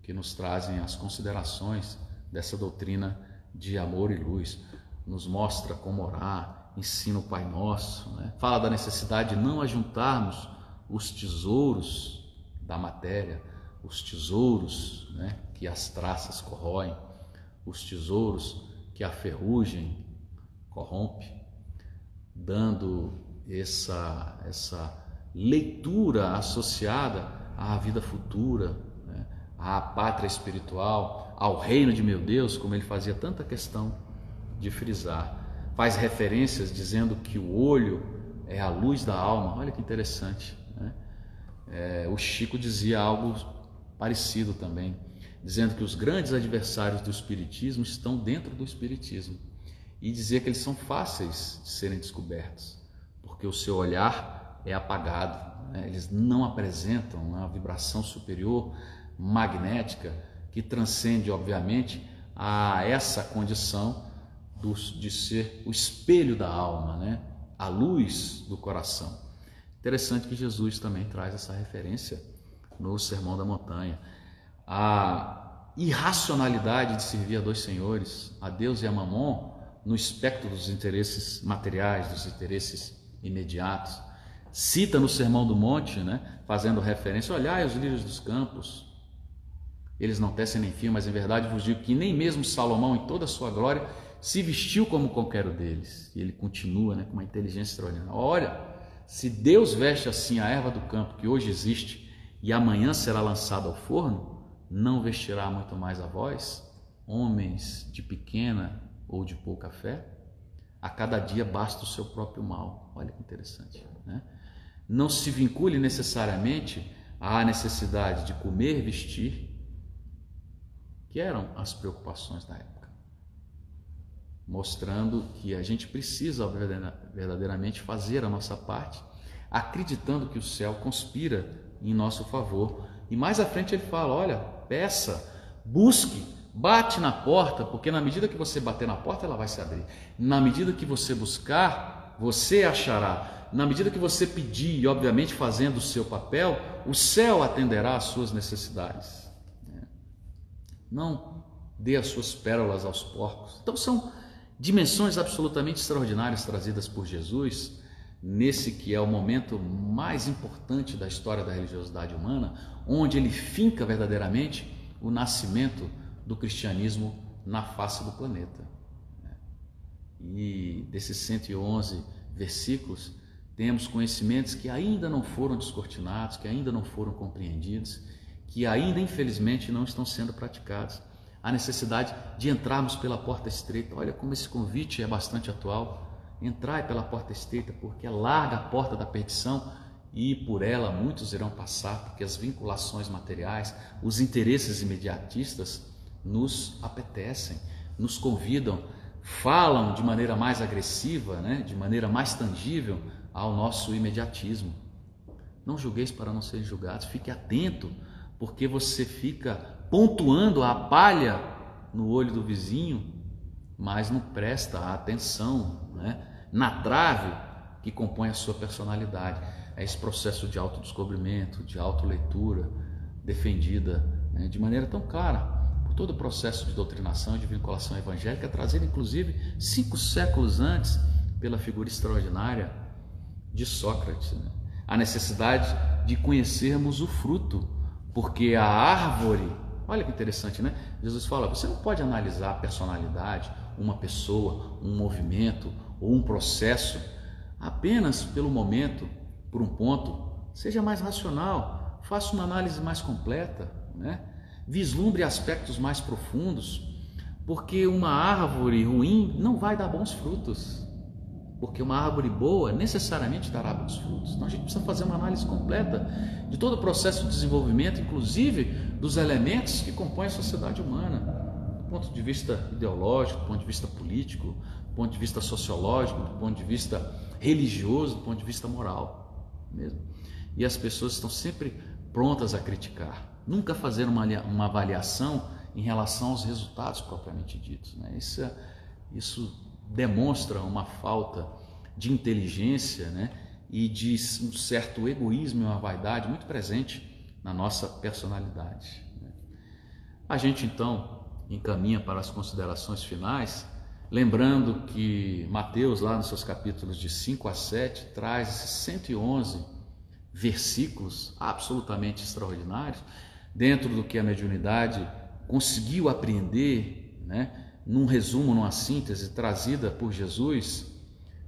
que nos trazem as considerações dessa doutrina de amor e luz. Nos mostra como orar, ensina o Pai Nosso, né? fala da necessidade de não ajuntarmos os tesouros da matéria, os tesouros né, que as traças corroem, os tesouros que a ferrugem corrompe, dando essa, essa leitura associada à vida futura, né, à pátria espiritual, ao reino de meu Deus, como ele fazia tanta questão de frisar. Faz referências dizendo que o olho é a luz da alma. Olha que interessante. É, o Chico dizia algo parecido também, dizendo que os grandes adversários do Espiritismo estão dentro do Espiritismo e dizia que eles são fáceis de serem descobertos, porque o seu olhar é apagado, né? eles não apresentam uma vibração superior magnética que transcende, obviamente, a essa condição de ser o espelho da alma, né? a luz do coração. Interessante que Jesus também traz essa referência no Sermão da Montanha. A irracionalidade de servir a dois senhores, a Deus e a Mamon, no espectro dos interesses materiais, dos interesses imediatos. Cita no Sermão do Monte, né, fazendo referência: olhai os lírios dos campos, eles não tecem nem fio, mas em verdade vos digo que nem mesmo Salomão, em toda a sua glória, se vestiu como qualquer um deles. E ele continua né, com uma inteligência extraordinária. Olha, se Deus veste assim a erva do campo que hoje existe e amanhã será lançada ao forno, não vestirá muito mais a vós? homens de pequena ou de pouca fé, a cada dia basta o seu próprio mal. Olha que interessante. Né? Não se vincule necessariamente à necessidade de comer, vestir, que eram as preocupações da época, mostrando que a gente precisa verdadeiramente fazer a nossa parte, acreditando que o céu conspira em nosso favor. E mais à frente ele fala: olha, peça, busque, bate na porta, porque na medida que você bater na porta, ela vai se abrir. Na medida que você buscar, você achará. Na medida que você pedir, e obviamente fazendo o seu papel, o céu atenderá às suas necessidades não dê as suas pérolas aos porcos. Então são dimensões absolutamente extraordinárias trazidas por Jesus nesse que é o momento mais importante da história da religiosidade humana, onde ele finca verdadeiramente o nascimento do cristianismo na face do planeta. E desses 111 versículos, temos conhecimentos que ainda não foram descortinados, que ainda não foram compreendidos que ainda infelizmente não estão sendo praticados. A necessidade de entrarmos pela porta estreita. Olha como esse convite é bastante atual. Entrai pela porta estreita, porque é larga a porta da perdição e por ela muitos irão passar, porque as vinculações materiais, os interesses imediatistas nos apetecem, nos convidam, falam de maneira mais agressiva, né, de maneira mais tangível ao nosso imediatismo. Não julgueis para não serem julgados, fique atento porque você fica pontuando a palha no olho do vizinho, mas não presta atenção né? na trave que compõe a sua personalidade. É esse processo de autodescobrimento, de autoleitura, defendida né? de maneira tão clara por todo o processo de doutrinação de vinculação evangélica, trazido inclusive cinco séculos antes pela figura extraordinária de Sócrates. Né? A necessidade de conhecermos o fruto porque a árvore, olha que interessante, né? Jesus fala: você não pode analisar a personalidade, uma pessoa, um movimento ou um processo apenas pelo momento, por um ponto. Seja mais racional, faça uma análise mais completa, né? vislumbre aspectos mais profundos, porque uma árvore ruim não vai dar bons frutos porque uma árvore boa necessariamente dará bons frutos. Então a gente precisa fazer uma análise completa de todo o processo de desenvolvimento, inclusive dos elementos que compõem a sociedade humana, do ponto de vista ideológico, do ponto de vista político, do ponto de vista sociológico, do ponto de vista religioso, do ponto de vista moral mesmo. E as pessoas estão sempre prontas a criticar, nunca fazer uma, uma avaliação em relação aos resultados propriamente ditos. Né? Isso, é, isso demonstra uma falta de inteligência né, e de um certo egoísmo e uma vaidade muito presente na nossa personalidade. Né. A gente então encaminha para as considerações finais, lembrando que Mateus, lá nos seus capítulos de 5 a 7, traz esses 111 versículos absolutamente extraordinários, dentro do que a mediunidade conseguiu apreender, né? Num resumo, numa síntese trazida por Jesus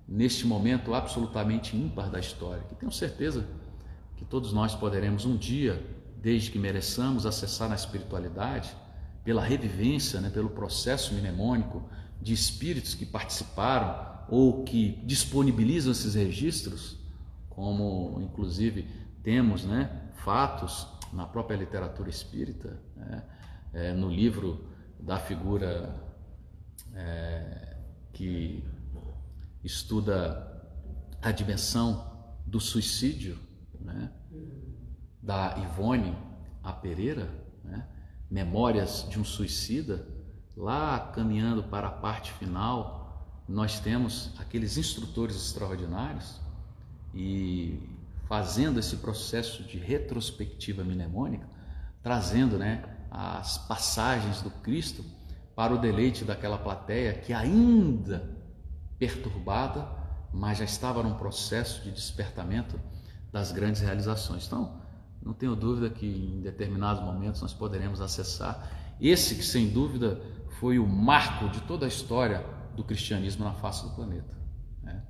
neste momento absolutamente ímpar da história, que tenho certeza que todos nós poderemos um dia, desde que mereçamos, acessar na espiritualidade, pela revivência, né, pelo processo mnemônico de espíritos que participaram ou que disponibilizam esses registros, como inclusive temos né, fatos na própria literatura espírita, né, é, no livro da figura é, que estuda a dimensão do suicídio, né? da Ivone A. Pereira, né? Memórias de um Suicida, lá caminhando para a parte final, nós temos aqueles instrutores extraordinários e fazendo esse processo de retrospectiva mnemônica, trazendo né, as passagens do Cristo para o deleite daquela plateia que ainda perturbada, mas já estava num processo de despertamento das grandes realizações. Então, não tenho dúvida que em determinados momentos nós poderemos acessar esse que, sem dúvida, foi o marco de toda a história do cristianismo na face do planeta. Né?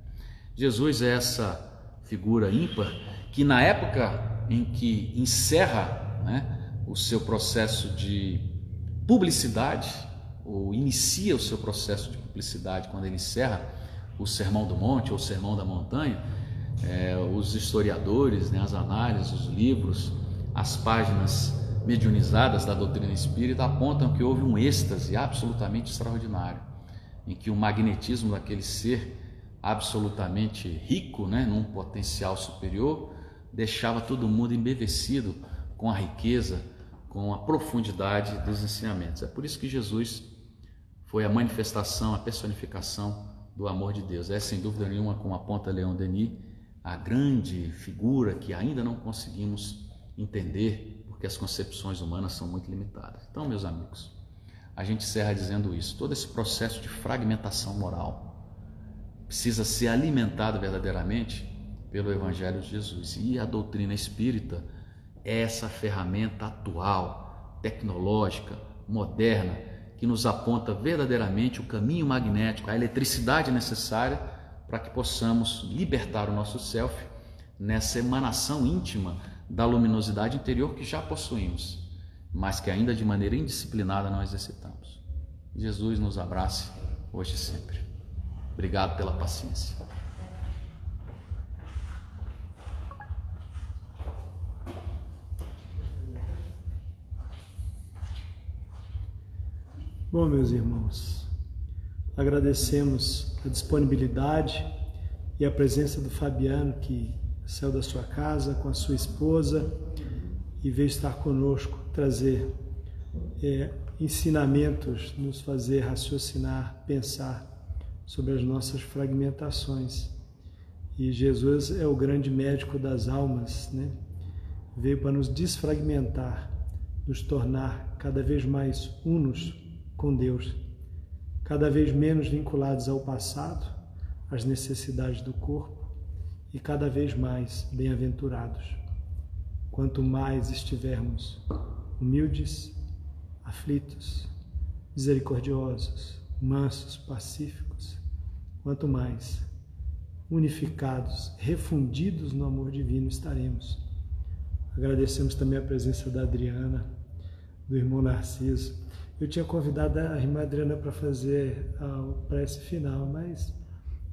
Jesus é essa figura ímpar que, na época em que encerra né, o seu processo de publicidade, ou inicia o seu processo de publicidade quando ele encerra o Sermão do Monte ou o Sermão da Montanha, é, os historiadores, né, as análises, os livros, as páginas mediunizadas da doutrina espírita apontam que houve um êxtase absolutamente extraordinário, em que o magnetismo daquele ser absolutamente rico, né, num potencial superior, deixava todo mundo embevecido com a riqueza, com a profundidade dos ensinamentos. É por isso que Jesus foi a manifestação, a personificação do amor de Deus. É sem dúvida nenhuma, como aponta Leon Denis, a grande figura que ainda não conseguimos entender, porque as concepções humanas são muito limitadas. Então, meus amigos, a gente encerra dizendo isso. Todo esse processo de fragmentação moral precisa ser alimentado verdadeiramente pelo Evangelho de Jesus. E a doutrina espírita é essa ferramenta atual, tecnológica, moderna, que nos aponta verdadeiramente o caminho magnético, a eletricidade necessária para que possamos libertar o nosso self nessa emanação íntima da luminosidade interior que já possuímos, mas que ainda de maneira indisciplinada não exercitamos. Jesus nos abrace hoje e sempre. Obrigado pela paciência. Bom, meus irmãos, agradecemos a disponibilidade e a presença do Fabiano, que saiu da sua casa com a sua esposa e veio estar conosco, trazer é, ensinamentos, nos fazer raciocinar, pensar sobre as nossas fragmentações. E Jesus é o grande médico das almas, né? Veio para nos desfragmentar, nos tornar cada vez mais unos com Deus, cada vez menos vinculados ao passado, às necessidades do corpo e cada vez mais bem-aventurados. Quanto mais estivermos humildes, aflitos, misericordiosos, mansos, pacíficos, quanto mais unificados, refundidos no amor divino estaremos. Agradecemos também a presença da Adriana, do irmão Narciso, eu tinha convidado a irmã Adriana para fazer a prece final, mas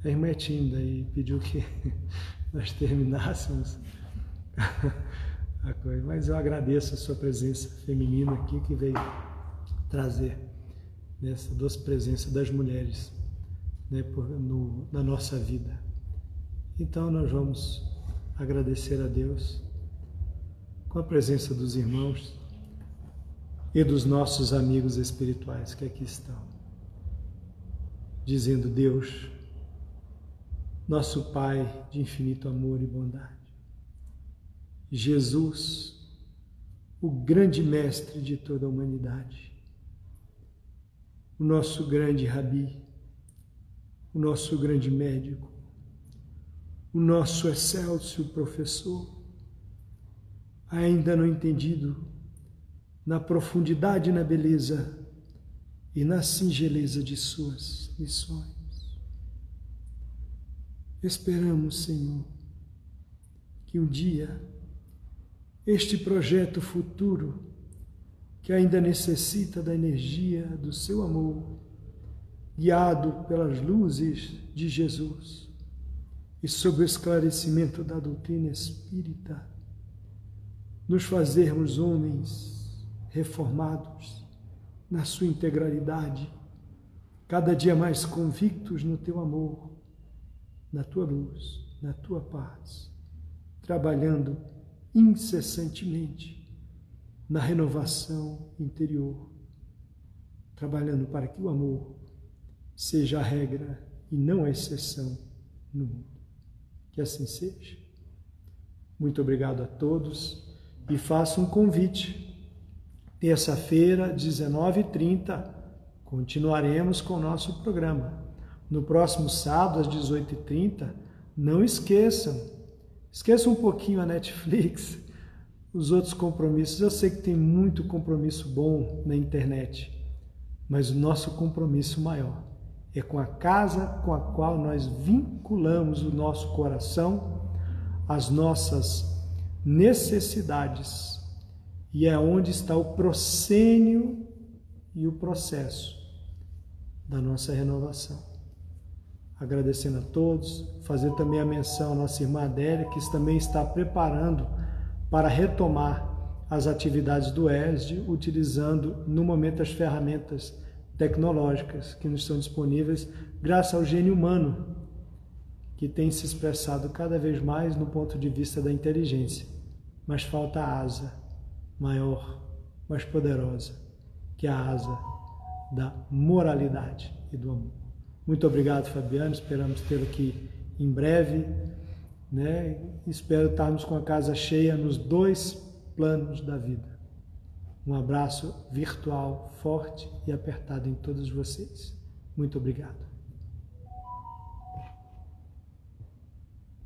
a irmã é tímida e pediu que [LAUGHS] nós terminássemos [LAUGHS] a coisa. Mas eu agradeço a sua presença feminina aqui que veio trazer nessa doce presença das mulheres né, por, no, na nossa vida. Então nós vamos agradecer a Deus com a presença dos irmãos e dos nossos amigos espirituais que aqui estão, dizendo: Deus, nosso Pai de infinito amor e bondade, Jesus, o grande mestre de toda a humanidade, o nosso grande rabi, o nosso grande médico, o nosso excelso professor, ainda não entendido na profundidade e na beleza e na singeleza de suas missões. Esperamos, Senhor, que um dia este projeto futuro, que ainda necessita da energia do seu amor, guiado pelas luzes de Jesus e sob o esclarecimento da doutrina espírita, nos fazermos homens reformados na sua integralidade, cada dia mais convictos no teu amor, na tua luz, na tua paz, trabalhando incessantemente na renovação interior, trabalhando para que o amor seja a regra e não a exceção no mundo. Que assim seja. Muito obrigado a todos e faço um convite Terça-feira, 19h30, continuaremos com o nosso programa. No próximo sábado, às 18h30, não esqueçam, esqueçam um pouquinho a Netflix, os outros compromissos. Eu sei que tem muito compromisso bom na internet, mas o nosso compromisso maior é com a casa com a qual nós vinculamos o nosso coração, as nossas necessidades e é onde está o proscênio e o processo da nossa renovação. Agradecendo a todos, fazer também a menção à nossa irmã Adélia, que também está preparando para retomar as atividades do ESD, utilizando no momento as ferramentas tecnológicas que nos estão disponíveis, graças ao gênio humano, que tem se expressado cada vez mais no ponto de vista da inteligência. Mas falta a asa maior, mais poderosa, que é a asa da moralidade e do amor. Muito obrigado, Fabiano. Esperamos tê-lo aqui em breve. Né? Espero estarmos com a casa cheia nos dois planos da vida. Um abraço virtual forte e apertado em todos vocês. Muito obrigado.